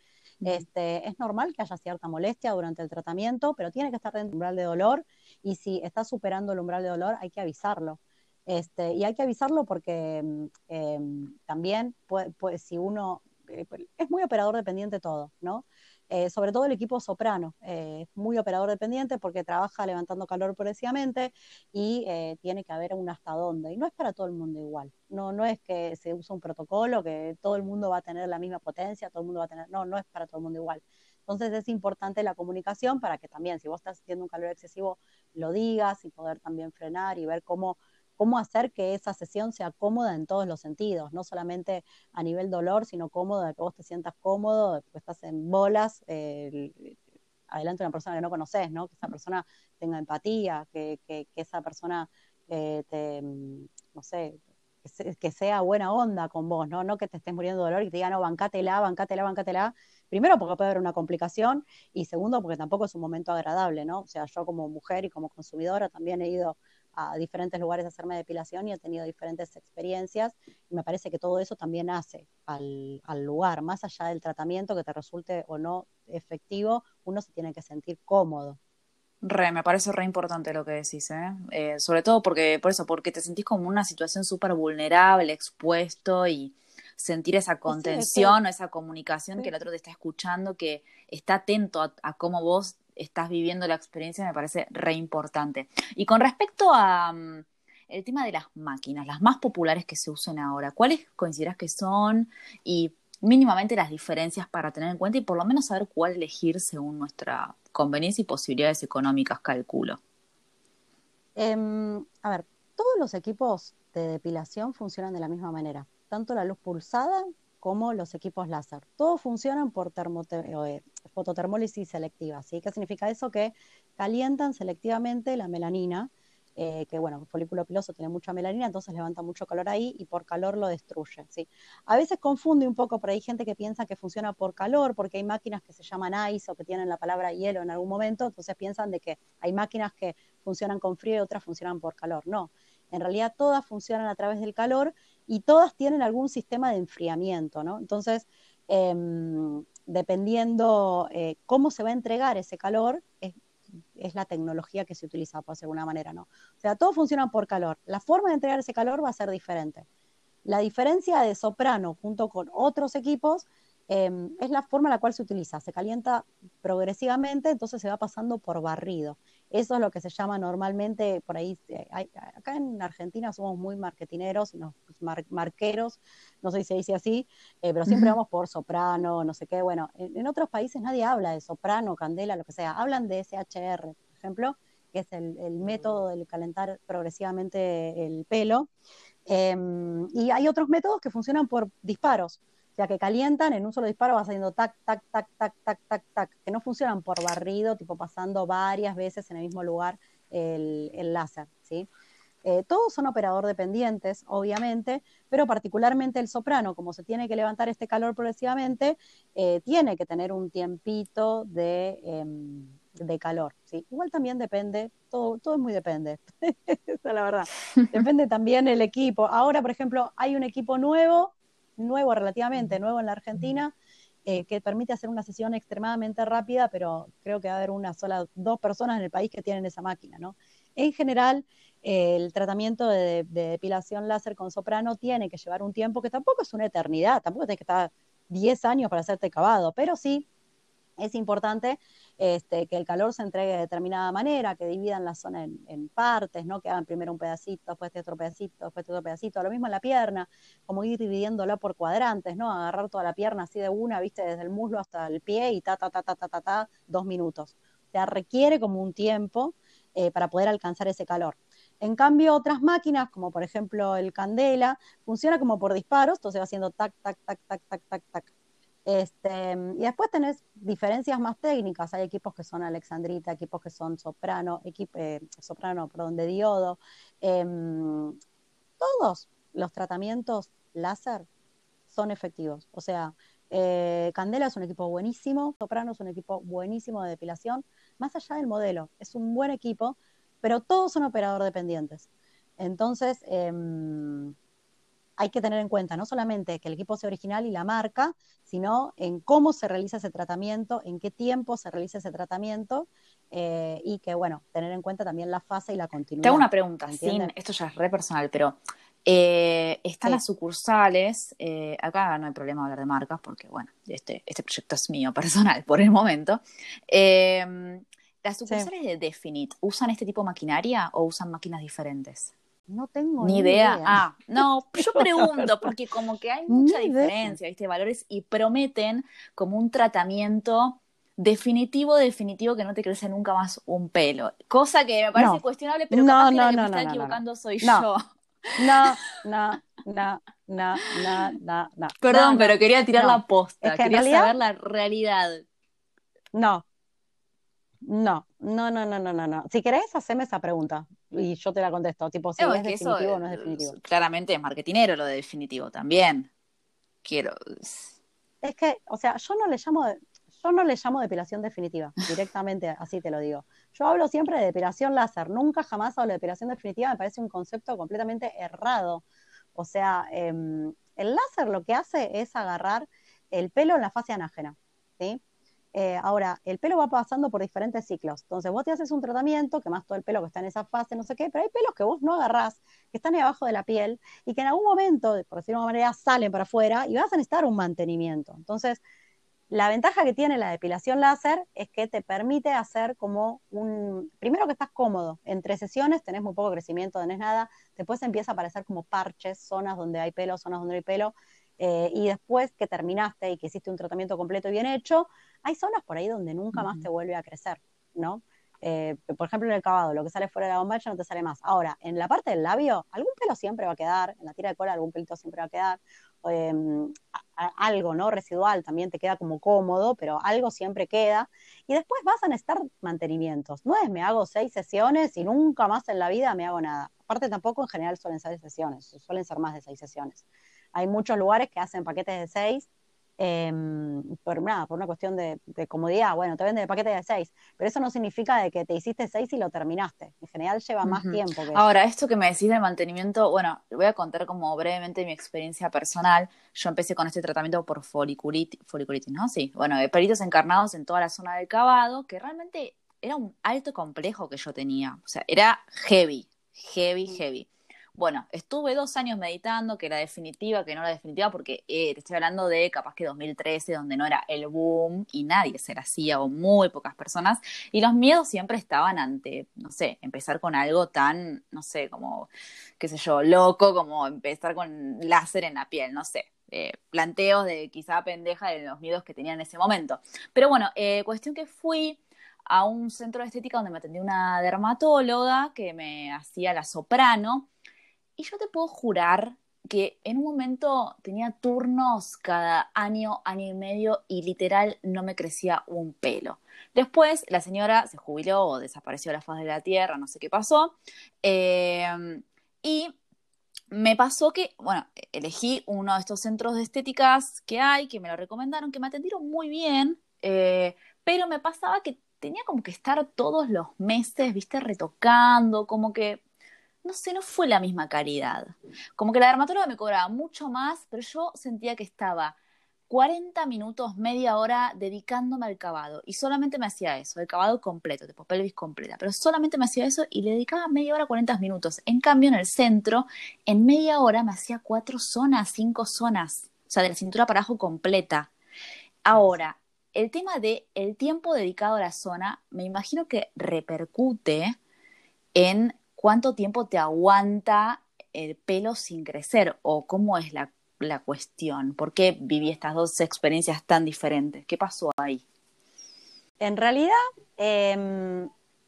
Este, es normal que haya cierta molestia durante el tratamiento, pero tiene que estar dentro del umbral de dolor y si está superando el umbral de dolor hay que avisarlo. Este, y hay que avisarlo porque mm, em, también, pues, si uno, eh, es muy operador dependiente todo, ¿no? Eh, sobre todo el equipo soprano, eh, muy operador dependiente porque trabaja levantando calor progresivamente y eh, tiene que haber un hasta dónde. Y no es para todo el mundo igual. No, no es que se usa un protocolo, que todo el mundo va a tener la misma potencia, todo el mundo va a tener. No, no es para todo el mundo igual. Entonces es importante la comunicación para que también, si vos estás sintiendo un calor excesivo, lo digas y poder también frenar y ver cómo cómo hacer que esa sesión sea cómoda en todos los sentidos, no solamente a nivel dolor, sino cómoda, que vos te sientas cómodo, que estás en bolas, adelante de una persona que no conoces, ¿no? Que esa persona tenga empatía, que, esa persona eh, te, mm, no sé, que, sea buena onda con vos, ¿no? No que te estés muriendo de dolor y te diga, no, bancátela, bancátela, bancátela. Primero, porque puede haber una complicación, y segundo, porque tampoco es un momento agradable, ¿no? O sea, yo como mujer y como consumidora también he ido a diferentes lugares a hacerme depilación y he tenido diferentes experiencias y me parece que todo eso también hace al, lugar, más allá del tratamiento que te resulte o no efectivo, uno se tiene que sentir cómodo. Re, me parece re importante lo que decís, ¿eh? ¿eh? sobre todo porque, por eso, porque te sentís como una situación súper vulnerable, expuesto y sentir esa contención o esa comunicación que el otro te está escuchando, que está atento a, a cómo vos estás viviendo la experiencia me parece re importante. Y con respecto a mm, el tema de las máquinas, las más populares que se usan ahora, ¿cuáles consideras que son y mínimamente las diferencias para tener en cuenta y por lo menos saber cuál elegir según nuestra conveniencia y posibilidades económicas, calculo? Em, a ver, todos los equipos de depilación funcionan de la misma manera, tanto la luz pulsada como los equipos láser. Todos funcionan por eh, fototermólisis selectiva. ¿sí? ¿Qué significa eso? Que calientan selectivamente la melanina, eh, que bueno, el folículo piloso tiene mucha melanina, entonces levanta mucho calor ahí y por calor lo destruye. ¿sí? A veces confunde un poco, pero hay gente que piensa que funciona por calor, porque hay máquinas que se llaman ice o que tienen la palabra hielo en algún momento, entonces piensan de que hay máquinas que funcionan con frío y otras funcionan por calor. No, en realidad todas funcionan a través del calor y todas tienen algún sistema de enfriamiento, ¿no? Entonces, em, dependiendo eh, cómo se va a entregar ese calor, es, la tecnología que se utiliza, por alguna manera, ¿no? O sea, todo funciona por calor. La forma de entregar ese calor va a ser diferente. La diferencia de soprano junto con otros equipos em, es la forma en la cual se utiliza. Se calienta progresivamente, entonces se va pasando por barrido. Eso es lo que se llama normalmente, por ahí, eh, acá en Argentina somos muy marketineros nos, marqueros, no sé si se dice así, eh, pero siempre vamos por soprano, no sé qué. Bueno, en, otros países nadie habla de soprano, candela, lo que sea, hablan de SHR, por ejemplo, que es el, método de calentar progresivamente el pelo. Em, y hay otros métodos que funcionan por disparos, o sea, que calientan en un solo disparo, vas haciendo tac, tac, tac, tac, tac, tac, tac, que no funcionan por barrido, tipo pasando varias veces en el mismo lugar el, el láser, ¿sí? Eh, todos son operador dependientes, obviamente, pero particularmente el soprano, como se tiene que levantar este calor progresivamente, eh, tiene que tener un tiempito de, em, de calor. ¿sí? Igual también depende, todo, todo es muy depende, esa es la verdad. Depende también el equipo. Ahora, por ejemplo, hay un equipo nuevo, nuevo relativamente, nuevo en la Argentina, eh, que permite hacer una sesión extremadamente rápida, pero creo que va a haber una sola, dos personas en el país que tienen esa máquina, ¿no? En general, el tratamiento de, depilación láser con soprano tiene que llevar un tiempo que tampoco es una eternidad, tampoco tienes que estar 10 años para hacerte cavado, pero sí es importante este, que el calor se entregue de determinada manera, que dividan la zona en, partes, ¿no? que hagan primero un pedacito, después otro pedacito, después otro pedacito, lo mismo en la pierna, como ir dividiéndola por cuadrantes, ¿no? agarrar toda la pierna así de una, viste, desde el muslo hasta el pie y ta, ta, ta, ta, ta, ta, ta dos minutos. O sea, requiere como un tiempo eh, para poder alcanzar ese calor. En cambio, otras máquinas, como por ejemplo el Candela, funciona como por disparos, entonces va haciendo tac, tac, tac, tac, tac, tac, tac. Este, y después tenés diferencias más técnicas. Hay equipos que son alexandrita, equipos que son soprano, eh, soprano, perdón, de diodo. Em, todos los tratamientos láser son efectivos. O sea, eh, Candela es un equipo buenísimo, Soprano es un equipo buenísimo de depilación, más allá del modelo. Es un buen equipo pero todos son operador dependientes. Entonces, em, hay que tener en cuenta no solamente que el equipo sea original y la marca, sino en cómo se realiza ese tratamiento, en qué tiempo se realiza ese tratamiento eh, y que, bueno, tener en cuenta también la fase y la continuidad. Te hago una pregunta, sin, esto ya es re personal, pero eh, están las sucursales, eh, acá no hay problema hablar de marcas porque, bueno, este, este proyecto es mío personal por el momento. ¿Las sucursales de Definite usan este tipo de maquinaria o usan máquinas diferentes? No tengo ni, idea. Ah, no, yo pregunto, porque como que hay mucha diferencia, ¿viste? Valores y prometen como un tratamiento definitivo, definitivo que no te crece nunca más un pelo. Cosa que me parece cuestionable, pero no, capaz que la que me está equivocando soy yo. No, no, no, no, no, no, Perdón, pero quería tirar la posta, quería saber la realidad. No, no, no, no, no, no, no, Si querés, haceme esa pregunta y yo te la contesto. Tipo, si es, definitivo o no es definitivo. Claramente es marketinero lo de definitivo también. Quiero. Es que, o sea, yo no le llamo, yo no le llamo depilación definitiva, directamente así te lo digo. Yo hablo siempre de depilación láser, nunca jamás hablo de depilación definitiva, me parece un concepto completamente errado. O sea, em, el láser lo que hace es agarrar el pelo en la fase anágena, ¿sí? Eh, ahora, el pelo va pasando por diferentes ciclos. Entonces, vos te haces un tratamiento, que más todo el pelo que está en esa fase, no sé qué, pero hay pelos que vos no agarrás, que están abajo de la piel y que en algún momento, por decirlo de una manera, salen para afuera y vas a necesitar un mantenimiento. Entonces, la ventaja que tiene la depilación láser es que te permite hacer como un, primero que estás cómodo, entre sesiones tenés muy poco crecimiento, tenés nada, después empieza a aparecer como parches, zonas donde hay pelo, zonas donde no hay pelo, eh, y después que terminaste y que hiciste un tratamiento completo y bien hecho, hay zonas por ahí donde nunca más te vuelve a crecer, ¿no? Eh, por ejemplo, en el cavado, lo que sale fuera de la bombacha no te sale más. Ahora, en la parte del labio, algún pelo siempre va a quedar, en la tira de cola algún pelito siempre va a quedar, em, algo, ¿no? Residual también te queda como cómodo, pero algo siempre queda. Y después vas a necesitar mantenimientos. No es me hago seis sesiones y nunca más en la vida me hago nada. Aparte tampoco en general suelen ser sesiones, suelen ser más de seis sesiones. Hay muchos lugares que hacen paquetes de seis, em, por nada, por una cuestión de, comodidad, bueno, te venden el paquete de seis, pero eso no significa de que te hiciste seis y lo terminaste. En general lleva más tiempo. Ahora, esto que me decís del mantenimiento, bueno, voy a contar como brevemente mi experiencia personal. Yo empecé con este tratamiento por foliculitis, foliculitis ¿no? Sí, bueno, de pelitos encarnados en toda la zona del cavado, que realmente era un alto complejo que yo tenía. O sea, era heavy, heavy, heavy. Bueno, estuve dos años meditando, que era definitiva, que no era definitiva, porque eh, te estoy hablando de capaz que 2013, donde no era el boom y nadie se la hacía, o muy pocas personas, y los miedos siempre estaban ante, no sé, empezar con algo tan, no sé, como, qué sé yo, loco, como empezar con láser en la piel, no sé. Eh, planteos de quizá pendeja de los miedos que tenía en ese momento. Pero bueno, eh, cuestión que fui a un centro de estética donde me atendía una dermatóloga que me hacía la soprano. Y yo te puedo jurar que en un momento tenía turnos cada año, año y medio y literal no me crecía un pelo. Después la señora se jubiló o desapareció de la faz de la tierra, no sé qué pasó. Eh, y me pasó que, bueno, elegí uno de estos centros de estéticas que hay, que me lo recomendaron, que me atendieron muy bien, eh, pero me pasaba que tenía como que estar todos los meses, viste, retocando, como que no sé, no fue la misma calidad. Como que la dermatóloga me cobraba mucho más, pero yo sentía que estaba 40 minutos, media hora dedicándome al cavado. Y solamente me hacía eso, el cavado completo, de pelvis completa. Pero solamente me hacía eso y le dedicaba media hora, 40 minutos. En cambio, en el centro, en media hora me hacía cuatro zonas, cinco zonas. O sea, de la cintura para abajo completa. Ahora, el tema de el tiempo dedicado a la zona, me imagino que repercute en cuánto tiempo te aguanta el pelo sin crecer o cómo es la, cuestión. ¿Por qué viví estas dos experiencias tan diferentes? ¿Qué pasó ahí? En realidad, em,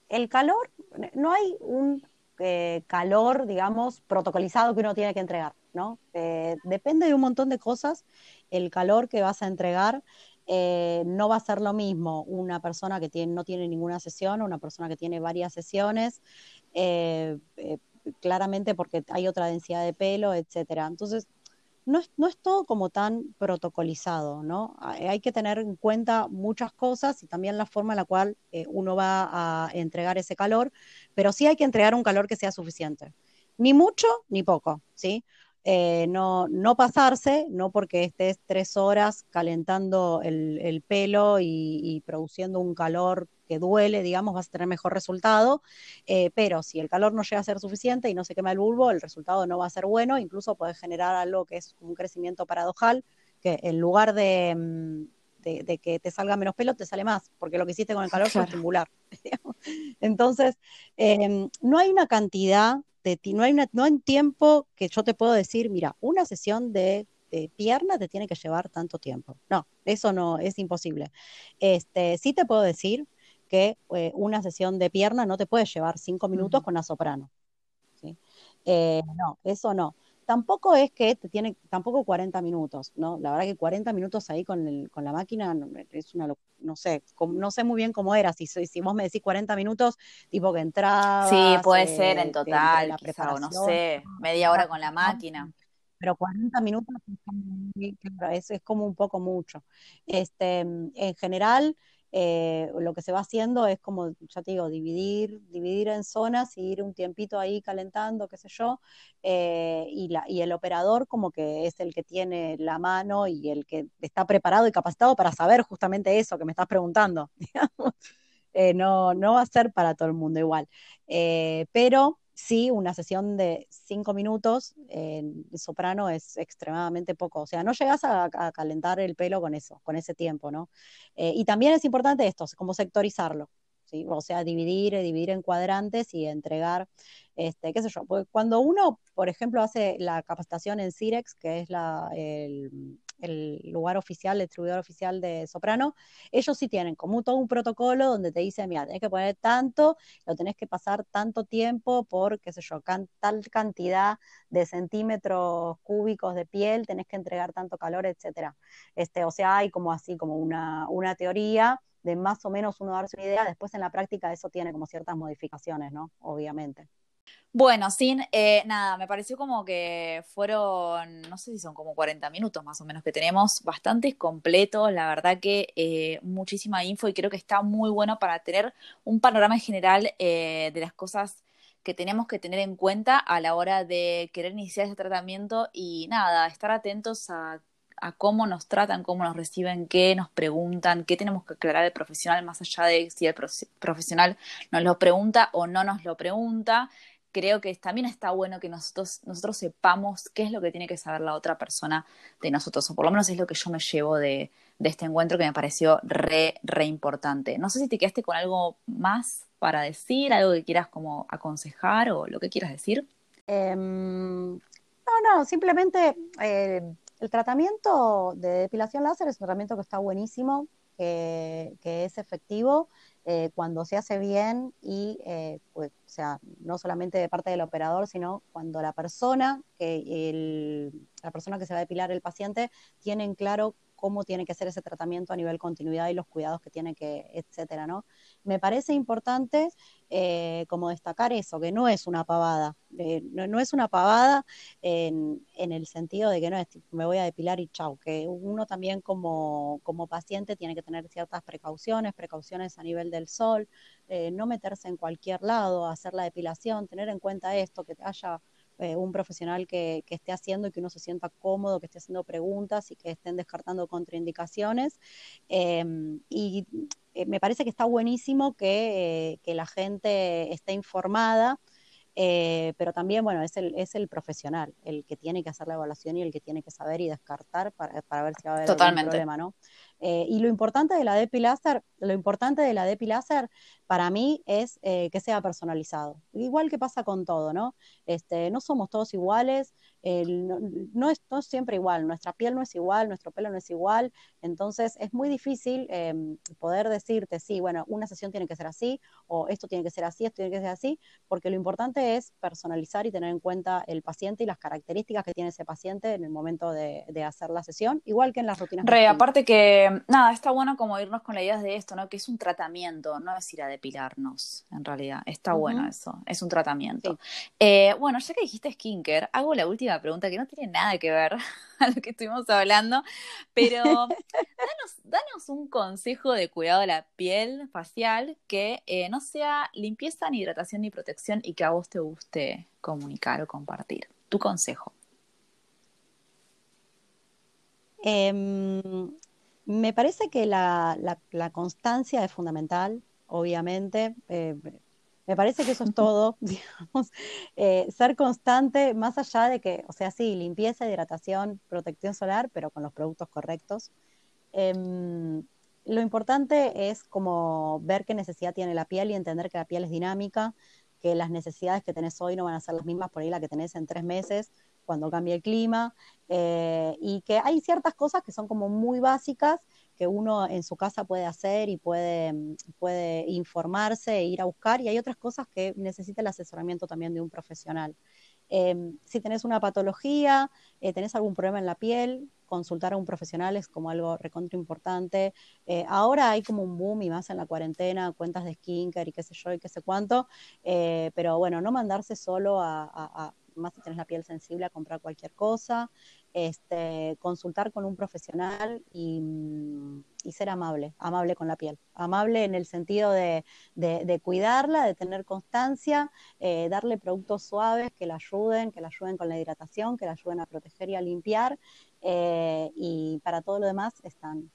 el calor, no hay un eh, calor, digamos, protocolizado que uno tiene que entregar, ¿no? Eh, depende de un montón de cosas. El calor que vas a entregar eh, no va a ser lo mismo una persona que no tiene ninguna sesión o una persona que tiene varias sesiones. Eh, eh, claramente porque hay otra densidad de pelo, etcétera. Entonces, no es, todo como tan protocolizado, ¿no? Hay que tener en cuenta muchas cosas y también la forma en la cual uno va a entregar ese calor, pero sí hay que entregar un calor que sea suficiente. Ni mucho ni poco, ¿sí? Eh, no, no pasarse, no porque estés tres horas calentando el, pelo y, produciendo un calor que duele, digamos, vas a tener mejor resultado, eh, pero si el calor no llega a ser suficiente y no se quema el bulbo, el resultado no va a ser bueno, incluso puede generar algo que es un crecimiento paradojal, que en lugar de, mm, que te salga menos pelo, te sale más, porque lo que hiciste con el calor fue estimular. Entonces, em, no hay una cantidad no hay, no hay tiempo que yo te puedo decir, mira, una sesión de, pierna te tiene que llevar tanto tiempo. No, eso no es imposible. Este, sí te puedo decir que eh, una sesión de pierna no te puede llevar cinco minutos con la soprano. Eh, no, eso no tampoco es que te tiene, tampoco 40 minutos, ¿no? La verdad que 40 minutos ahí con, el, con la máquina es una, no sé, no sé muy bien cómo era, si, si vos me decís 40 minutos, tipo que entraba. Sí, puede ser en total, quizá, o no sé, media hora con la máquina. Pero 40 minutos es, es como un poco mucho. Este, en general, eh, lo que se va haciendo es como, ya te digo, dividir, dividir en zonas y ir un tiempito ahí calentando, qué sé yo, eh, y, la, y el operador como que es el que tiene la mano y el que está preparado y capacitado para saber justamente eso que me estás preguntando, eh, no, no va a ser para todo el mundo igual, pero sí, una sesión de cinco minutos en soprano es extremadamente poco. O sea, no llegas a, calentar el pelo con eso, con ese tiempo, ¿no? Eh, y también es importante esto, como sectorizarlo. O sea, dividir, dividir en cuadrantes y entregar, este, qué sé yo. cuando uno, por ejemplo, hace la capacitación en CIREX, que es la, el lugar oficial, el distribuidor oficial de Soprano, ellos sí tienen como todo un protocolo donde te dicen, mira, tenés que poner tanto, lo tenés que pasar tanto tiempo por, qué sé yo, tal cantidad de centímetros cúbicos de piel, tenés que entregar tanto calor, etcétera. Este, o sea, hay como así, como una, una teoría de más o menos uno darse una idea, después en la práctica eso tiene como ciertas modificaciones, ¿no? Obviamente. Bueno, sin eh, nada, me pareció como que fueron, no sé si son como 40 minutos más o menos que tenemos, bastante completos, la verdad que eh, muchísima info y creo que está muy bueno para tener un panorama en general eh, de las cosas que tenemos que tener en cuenta a la hora de querer iniciar ese tratamiento y nada, estar atentos a, a cómo nos tratan, cómo nos reciben, qué nos preguntan, qué tenemos que aclarar el profesional más allá de si el profesional nos lo pregunta o no nos lo pregunta creo que también está bueno que nosotros, nosotros sepamos qué es lo que tiene que saber la otra persona de nosotros, o por lo menos es lo que yo me llevo de, este encuentro que me pareció re, re importante. No sé si te quedaste con algo más para decir, algo que quieras como aconsejar o lo que quieras decir. Em, no, no, simplemente eh, el tratamiento de depilación láser es un tratamiento que está buenísimo, que, es efectivo eh, cuando se hace bien y, eh, pues, o sea, no solamente de parte del operador, sino cuando la persona que la persona que se va a depilar el paciente tiene en claro cómo tiene que ser ese tratamiento a nivel continuidad y los cuidados que tiene que, etcétera, ¿no? Me parece importante eh, como destacar eso, que no es una pavada, eh, no, es una pavada en, el sentido de que no es me voy a depilar y chau, que uno también como, como paciente tiene que tener ciertas precauciones, precauciones a nivel del sol, eh, no meterse en cualquier lado, hacer la depilación, tener en cuenta esto, que haya eh, un profesional que, esté haciendo y que uno se sienta cómodo, que esté haciendo preguntas y que estén descartando contraindicaciones. Em, y eh, me parece que está buenísimo que, eh, que la gente esté informada eh, pero también, bueno, es el, es el profesional el que tiene que hacer la evaluación y el que tiene que saber y descartar para, para ver si va a haber algún problema, ¿no? Eh, y lo importante de la DEPI lo importante de la DEPI para mí es eh, que sea personalizado. Igual que pasa con todo, ¿no? Este, no somos todos iguales, no, es, no, siempre igual, nuestra piel no es igual, nuestro pelo no es igual, entonces es muy difícil em, poder decirte, sí, bueno, una sesión tiene que ser así, o esto tiene que ser así, esto tiene que ser así, porque lo importante es personalizar y tener en cuenta el paciente y las características que tiene ese paciente en el momento de, hacer la sesión, igual que en las rutinas. Re, aparte que, nada, está bueno como irnos con la idea de esto, ¿no? Que es un tratamiento, no es ir a depilarnos, en realidad, está bueno eso, es un tratamiento. Eh, bueno, ya que dijiste skinker, hago la última pregunta que no tiene nada que ver a lo que estuvimos hablando, pero danos, un consejo de cuidado de la piel facial que eh, no sea limpieza, ni hidratación, ni protección y que a vos te guste comunicar o compartir. Tu consejo. Em, me parece que la, constancia es fundamental, obviamente. Eh, me parece que eso es todo, digamos, eh, ser constante, más allá de que, o sea, sí, limpieza, hidratación, protección solar, pero con los productos correctos. Em, lo importante es como ver qué necesidad tiene la piel y entender que la piel es dinámica, que las necesidades que tenés hoy no van a ser las mismas por ahí la que tenés en tres meses cuando cambie el clima, eh, y que hay ciertas cosas que son como muy básicas que uno en su casa puede hacer y puede, mm, puede informarse e ir a buscar, y hay otras cosas que necesita el asesoramiento también de un profesional. Em, si tenés una patología, eh, tenés algún problema en la piel, consultar a un profesional es como algo recontra importante. Eh, ahora hay como un boom y más en la cuarentena, cuentas de skincare y qué sé yo y qué sé cuánto, eh, pero bueno, no mandarse solo a más si tenés la piel sensible, a comprar cualquier cosa, este, consultar con un profesional y, ser amable, amable con la piel, amable en el sentido de, cuidarla, de tener constancia, eh, darle productos suaves que la ayuden, que la ayuden con la hidratación, que la ayuden a proteger y a limpiar, eh, y para todo lo demás están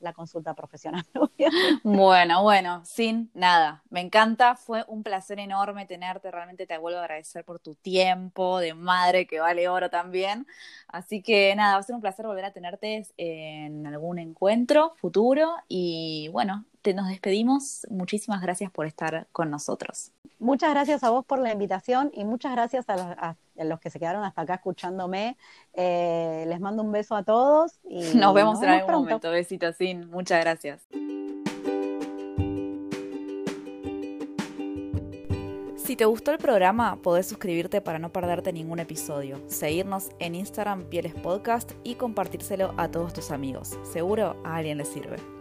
la consulta profesional. bueno, bueno, sin nada. Me encanta, fue un placer enorme tenerte, realmente te vuelvo a agradecer por tu tiempo de madre que vale oro también. Así que nada, va a ser un placer volver a tenerte en algún encuentro futuro y bueno, te nos despedimos. Muchísimas gracias por estar con nosotros. Muchas gracias a vos por la invitación y muchas gracias a, los que se quedaron hasta acá escuchándome. Eh, les mando un beso a todos y nos vemos en algún momento. Besitos, sin. Muchas gracias. Si te gustó el programa, podés suscribirte para no perderte ningún episodio, seguirnos en Instagram Pieles Podcast y compartírselo a todos tus amigos. Seguro a alguien le sirve.